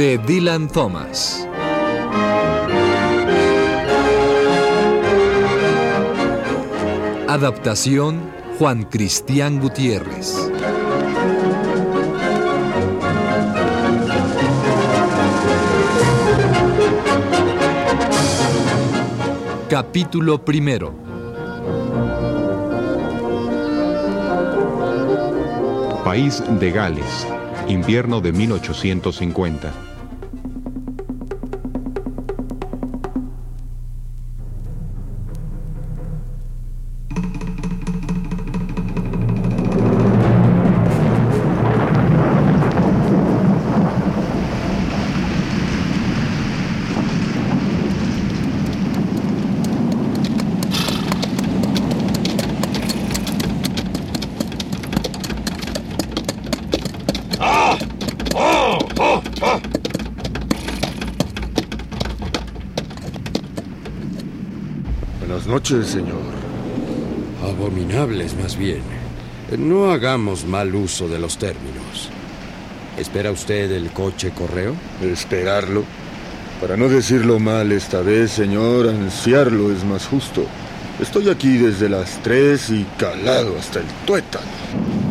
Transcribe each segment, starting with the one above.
De Dylan Thomas. Adaptación Juan Cristián Gutiérrez. Capítulo primero. País de Gales, invierno de 1850. Señor. Abominables, más bien. No hagamos mal uso de los términos. ¿Espera usted el coche correo? Esperarlo. Para no decirlo mal esta vez, señor, ansiarlo es más justo. Estoy aquí desde las tres y calado hasta el tuétano.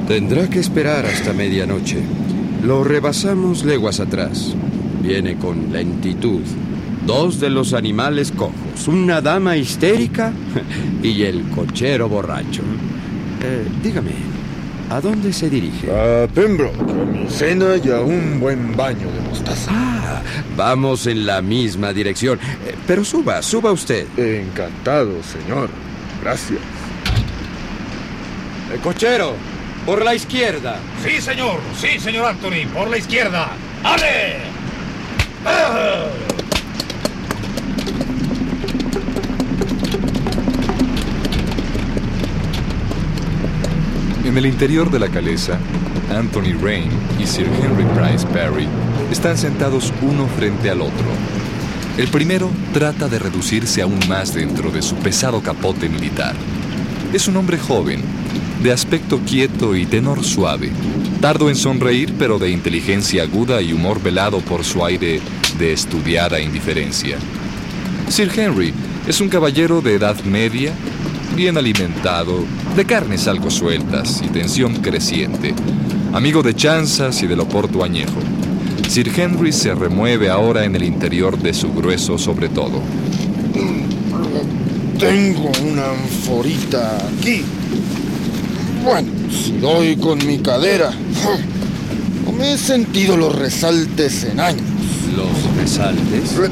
Tendrá que esperar hasta medianoche. Lo rebasamos leguas atrás. Viene con lentitud. Dos de los animales cojos, una dama histérica y el cochero borracho. Eh, dígame, ¿a dónde se dirige? A Pembroke, a mi cena y a un buen baño de mostaza. Ah, vamos en la misma dirección. Eh, pero suba, suba usted. Encantado, señor. Gracias. El cochero, por la izquierda. Sí, señor, sí, señor Anthony, por la izquierda. ¡Ale! ¡Ah! En el interior de la caleza, Anthony Rain y Sir Henry Price Barry están sentados uno frente al otro. El primero trata de reducirse aún más dentro de su pesado capote militar. Es un hombre joven, de aspecto quieto y tenor suave, tardo en sonreír pero de inteligencia aguda y humor velado por su aire de estudiada indiferencia. Sir Henry es un caballero de edad media, bien alimentado, de carnes algo sueltas y tensión creciente, amigo de chanzas y del oporto añejo. Sir Henry se remueve ahora en el interior de su grueso sobre todo. Tengo una anforita aquí. Bueno, si doy con mi cadera. No me he sentido los resaltes en años. Los resaltes. Re-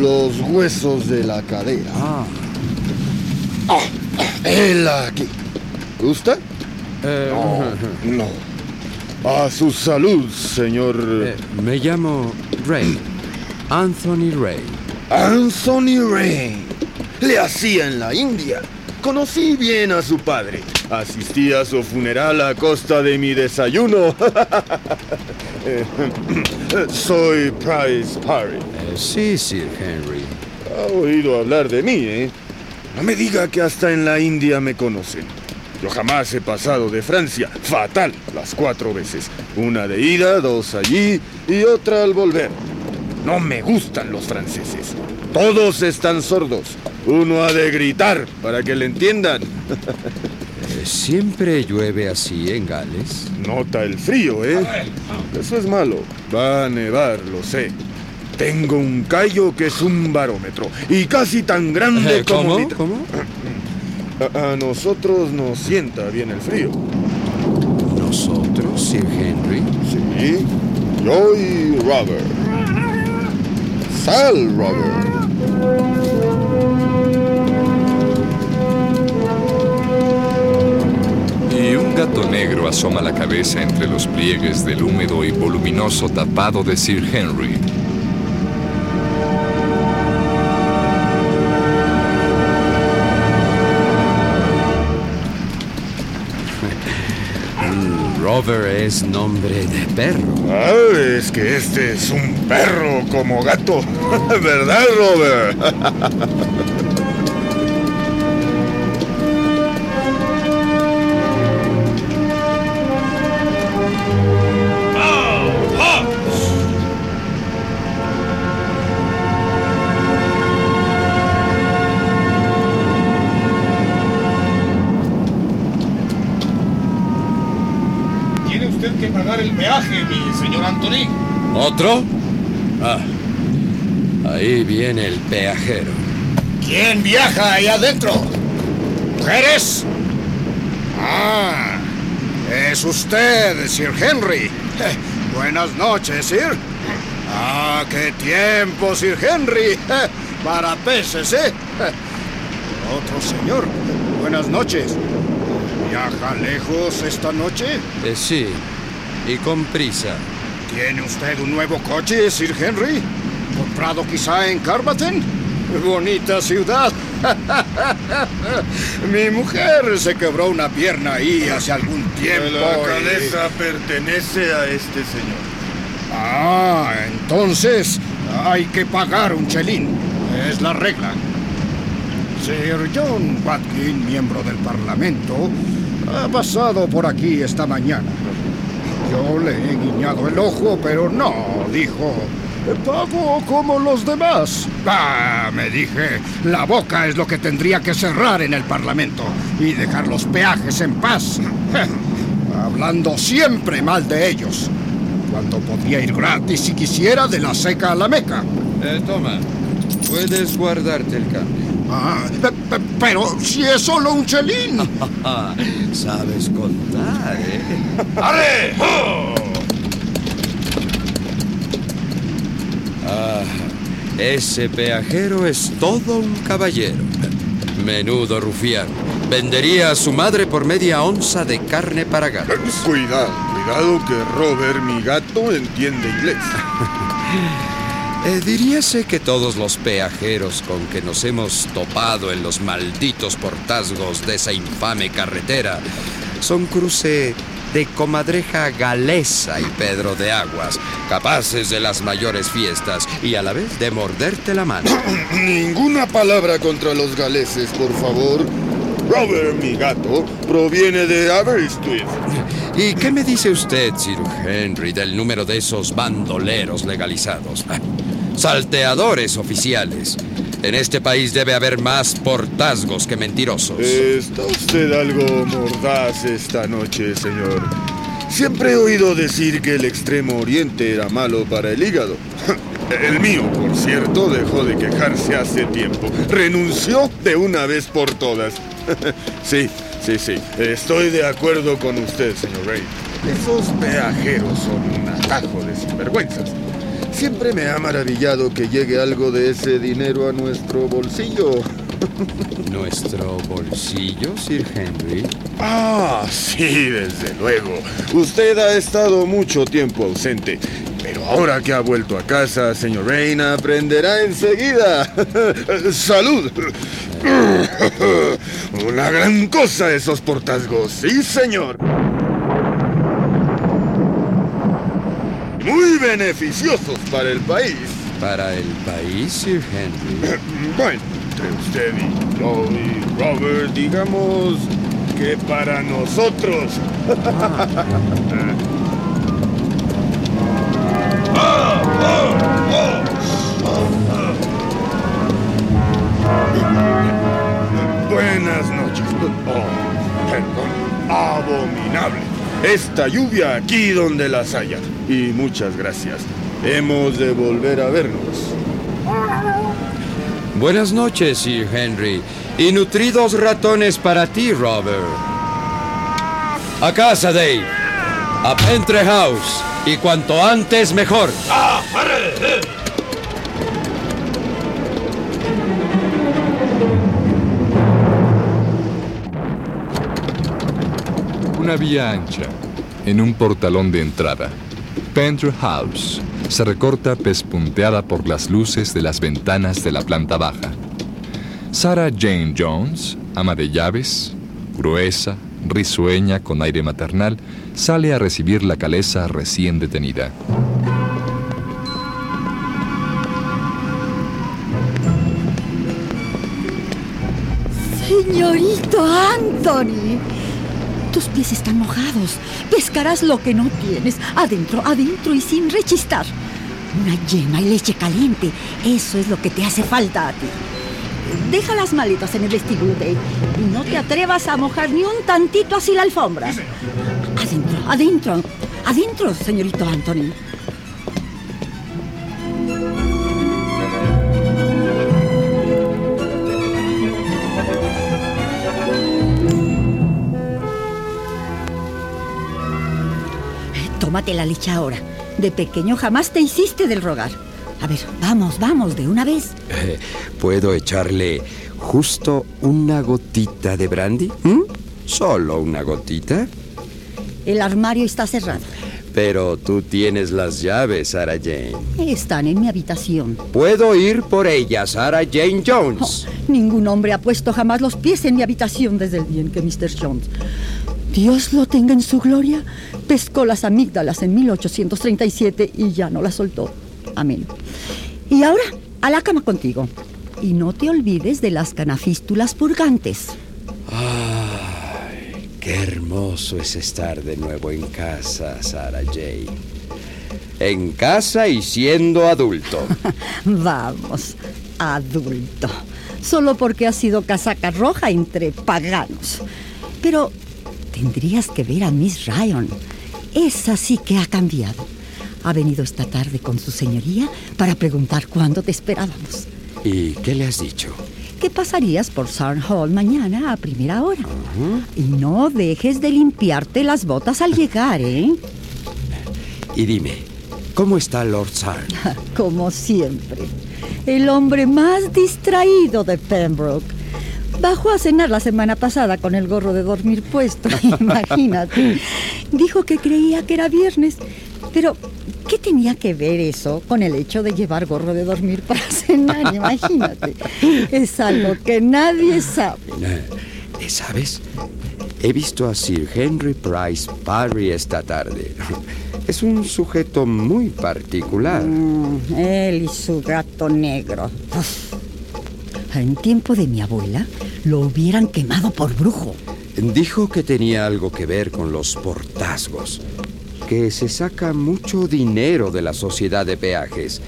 los huesos de la cadera. Ah, Él aquí. ¿Gusta? eh, No, no. A su salud, señor eh, me llamo Ray. Anthony Ray. Anthony Ray. Le hacía en la India. Conocí bien a su padre. Asistí a su funeral a costa de mi desayuno. Soy Price Parry. Eh, sí, Sir Henry. Ha oído hablar de mí, ¿eh? No me diga que hasta en la India me conocen. Yo jamás he pasado de Francia. Fatal, las cuatro veces. Una de ida, dos allí y otra al volver. No me gustan los franceses. Todos están sordos. Uno ha de gritar para que le entiendan. Eh, ¿Siempre llueve así en Gales? Nota el frío, ¿eh? Eso es malo. Va a nevar, lo sé. Tengo un callo que es un barómetro y casi tan grande como ¿Cómo? ¿Cómo? A, a nosotros nos sienta bien el frío. ¿Nosotros, Sir Henry? Sí, yo y Robert. Sal, Robert. Y Un gato negro asoma la cabeza entre los pliegues del húmedo y voluminoso tapado de Sir Henry. Rover es nombre de perro. Ah, es que este es un perro como gato. ¿Verdad, Robert? el peaje, mi señor Anthony. ¿Otro? Ah, ahí viene el peajero. ¿Quién viaja ahí adentro? ¿Mujeres? Ah, es usted, Sir Henry. Eh, buenas noches, Sir. Ah, qué tiempo, Sir Henry. Eh, para peces, ¿eh? Eh, Otro señor. Buenas noches. ¿Viaja lejos esta noche? Eh, sí, y con prisa. ¿Tiene usted un nuevo coche, Sir Henry? ¿Comprado quizá en Carbaten? Bonita ciudad. Mi mujer se quebró una pierna ahí hace algún tiempo. La y- cabeza pertenece a este señor. Ah, entonces hay que pagar un chelín. Es la regla. Sir John Watkin, miembro del Parlamento, ha pasado por aquí esta mañana. Yo le he guiñado el ojo, pero no, dijo. Pago como los demás. Ah, me dije, la boca es lo que tendría que cerrar en el Parlamento y dejar los peajes en paz. Hablando siempre mal de ellos. Cuando podía ir gratis si quisiera de la seca a la meca. Eh, toma, puedes guardarte el cambio. Ah, pe- pe- pero si es solo un chelín. Sabes contar, ¿eh? ¡Arre! Ah, ese peajero es todo un caballero. Menudo rufián. Vendería a su madre por media onza de carne para gatos. Cuidado, cuidado que Robert, mi gato, entiende inglés. Eh, diríase que todos los peajeros con que nos hemos topado en los malditos portazgos de esa infame carretera son cruce de comadreja galesa y Pedro de Aguas, capaces de las mayores fiestas y a la vez de morderte la mano. Ninguna palabra contra los galeses, por favor. Robert, mi gato, proviene de Aberystwyth. ¿Y qué me dice usted, Sir Henry, del número de esos bandoleros legalizados? Salteadores oficiales. En este país debe haber más portazgos que mentirosos. Está usted algo mordaz esta noche, señor. Siempre he oído decir que el extremo oriente era malo para el hígado. El mío, por cierto, dejó de quejarse hace tiempo. Renunció de una vez por todas. Sí, sí, sí. Estoy de acuerdo con usted, señor Ray. Esos peajeros son un atajo de sinvergüenzas. Siempre me ha maravillado que llegue algo de ese dinero a nuestro bolsillo. ¿Nuestro bolsillo, Sir Henry? Ah, sí, desde luego. Usted ha estado mucho tiempo ausente. Pero ahora que ha vuelto a casa, señor Reina, aprenderá enseguida. ¡Salud! Una gran cosa esos portazgos, sí, señor. Muy beneficiosos para el país. Para el país, Sir Henry. Bueno, entre usted y y Robert, digamos que para nosotros. Buenas noches. Oh, perdón. Abominable. Esta lluvia aquí donde las haya. Y muchas gracias. Hemos de volver a vernos. Buenas noches, Sir Henry. Y nutridos ratones para ti, Robert. A casa, Dave. A Pentre House. Y cuanto antes, mejor. Una vía ancha, en un portalón de entrada. Panther House se recorta pespunteada por las luces de las ventanas de la planta baja. Sarah Jane Jones, ama de llaves, gruesa, risueña con aire maternal, sale a recibir la calesa recién detenida. Señorito Anthony, tus pies están mojados. Pescarás lo que no tienes. Adentro, adentro y sin rechistar. Una yema y leche caliente. Eso es lo que te hace falta a ti. Deja las maletas en el vestíbulo, Dave. Y no te atrevas a mojar ni un tantito así la alfombra. Adentro, adentro. Adentro, señorito Anthony. Tómate la leche ahora. De pequeño jamás te hiciste del rogar. A ver, vamos, vamos, de una vez. Eh, ¿Puedo echarle justo una gotita de brandy? ¿Mm? ¿Solo una gotita? El armario está cerrado. Pero tú tienes las llaves, Sarah Jane. Están en mi habitación. Puedo ir por ellas, Sarah Jane Jones. Oh, ningún hombre ha puesto jamás los pies en mi habitación desde el día en que Mr. Jones, Dios lo tenga en su gloria, pescó las amígdalas en 1837 y ya no las soltó. Amén. Y ahora, a la cama contigo. Y no te olvides de las canafístulas purgantes. Ay, qué hermoso es estar de nuevo en casa, Sarah Jane. En casa y siendo adulto. Vamos, adulto. Solo porque has sido casaca roja entre paganos. Pero tendrías que ver a Miss Ryan. Esa sí que ha cambiado. Ha venido esta tarde con su señoría para preguntar cuándo te esperábamos. ¿Y qué le has dicho? Que pasarías por Sarn Hall mañana a primera hora. Y no dejes de limpiarte las botas al llegar, ¿eh? Y dime, ¿cómo está Lord Sarn? Como siempre. El hombre más distraído de Pembroke. Bajó a cenar la semana pasada con el gorro de dormir puesto, imagínate. Dijo que creía que era viernes, pero ¿qué tenía que ver eso con el hecho de llevar gorro de dormir para cenar? Imagínate. Es algo que nadie sabe. Eh, ¿Sabes? He visto a Sir Henry Price Parry esta tarde. Es un sujeto muy particular. Mm, él y su gato negro. En tiempo de mi abuela, lo hubieran quemado por brujo. Dijo que tenía algo que ver con los portazgos, que se saca mucho dinero de la sociedad de peajes.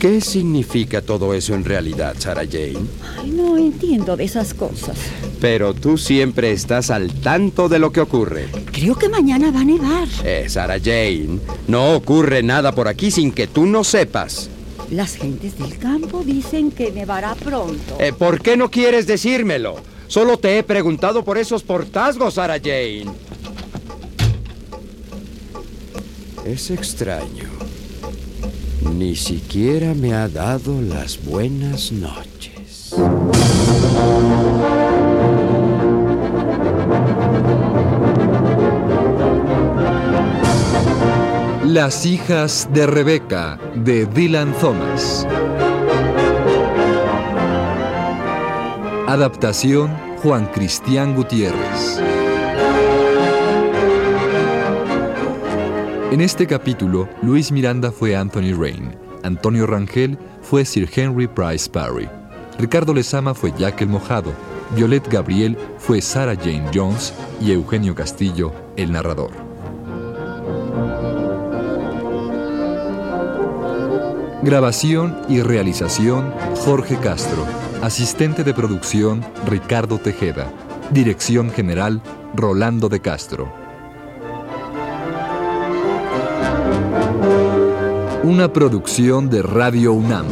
¿Qué significa todo eso en realidad, Sarah Jane? Ay, no entiendo de esas cosas. Pero tú siempre estás al tanto de lo que ocurre. Creo que mañana va a nevar. Eh, Sarah Jane, no ocurre nada por aquí sin que tú no sepas. Las gentes del campo dicen que nevará pronto. Eh, ¿Por qué no quieres decírmelo? Solo te he preguntado por esos portazgos, Sarah Jane. Es extraño. Ni siquiera me ha dado las buenas noches. Las hijas de Rebeca de Dylan Thomas. Adaptación Juan Cristián Gutiérrez. En este capítulo, Luis Miranda fue Anthony Rain, Antonio Rangel fue Sir Henry Price Parry, Ricardo Lezama fue Jack el Mojado, Violet Gabriel fue Sarah Jane Jones y Eugenio Castillo, el narrador. Grabación y realización Jorge Castro. Asistente de producción Ricardo Tejeda. Dirección general Rolando de Castro. Una producción de Radio UNAM.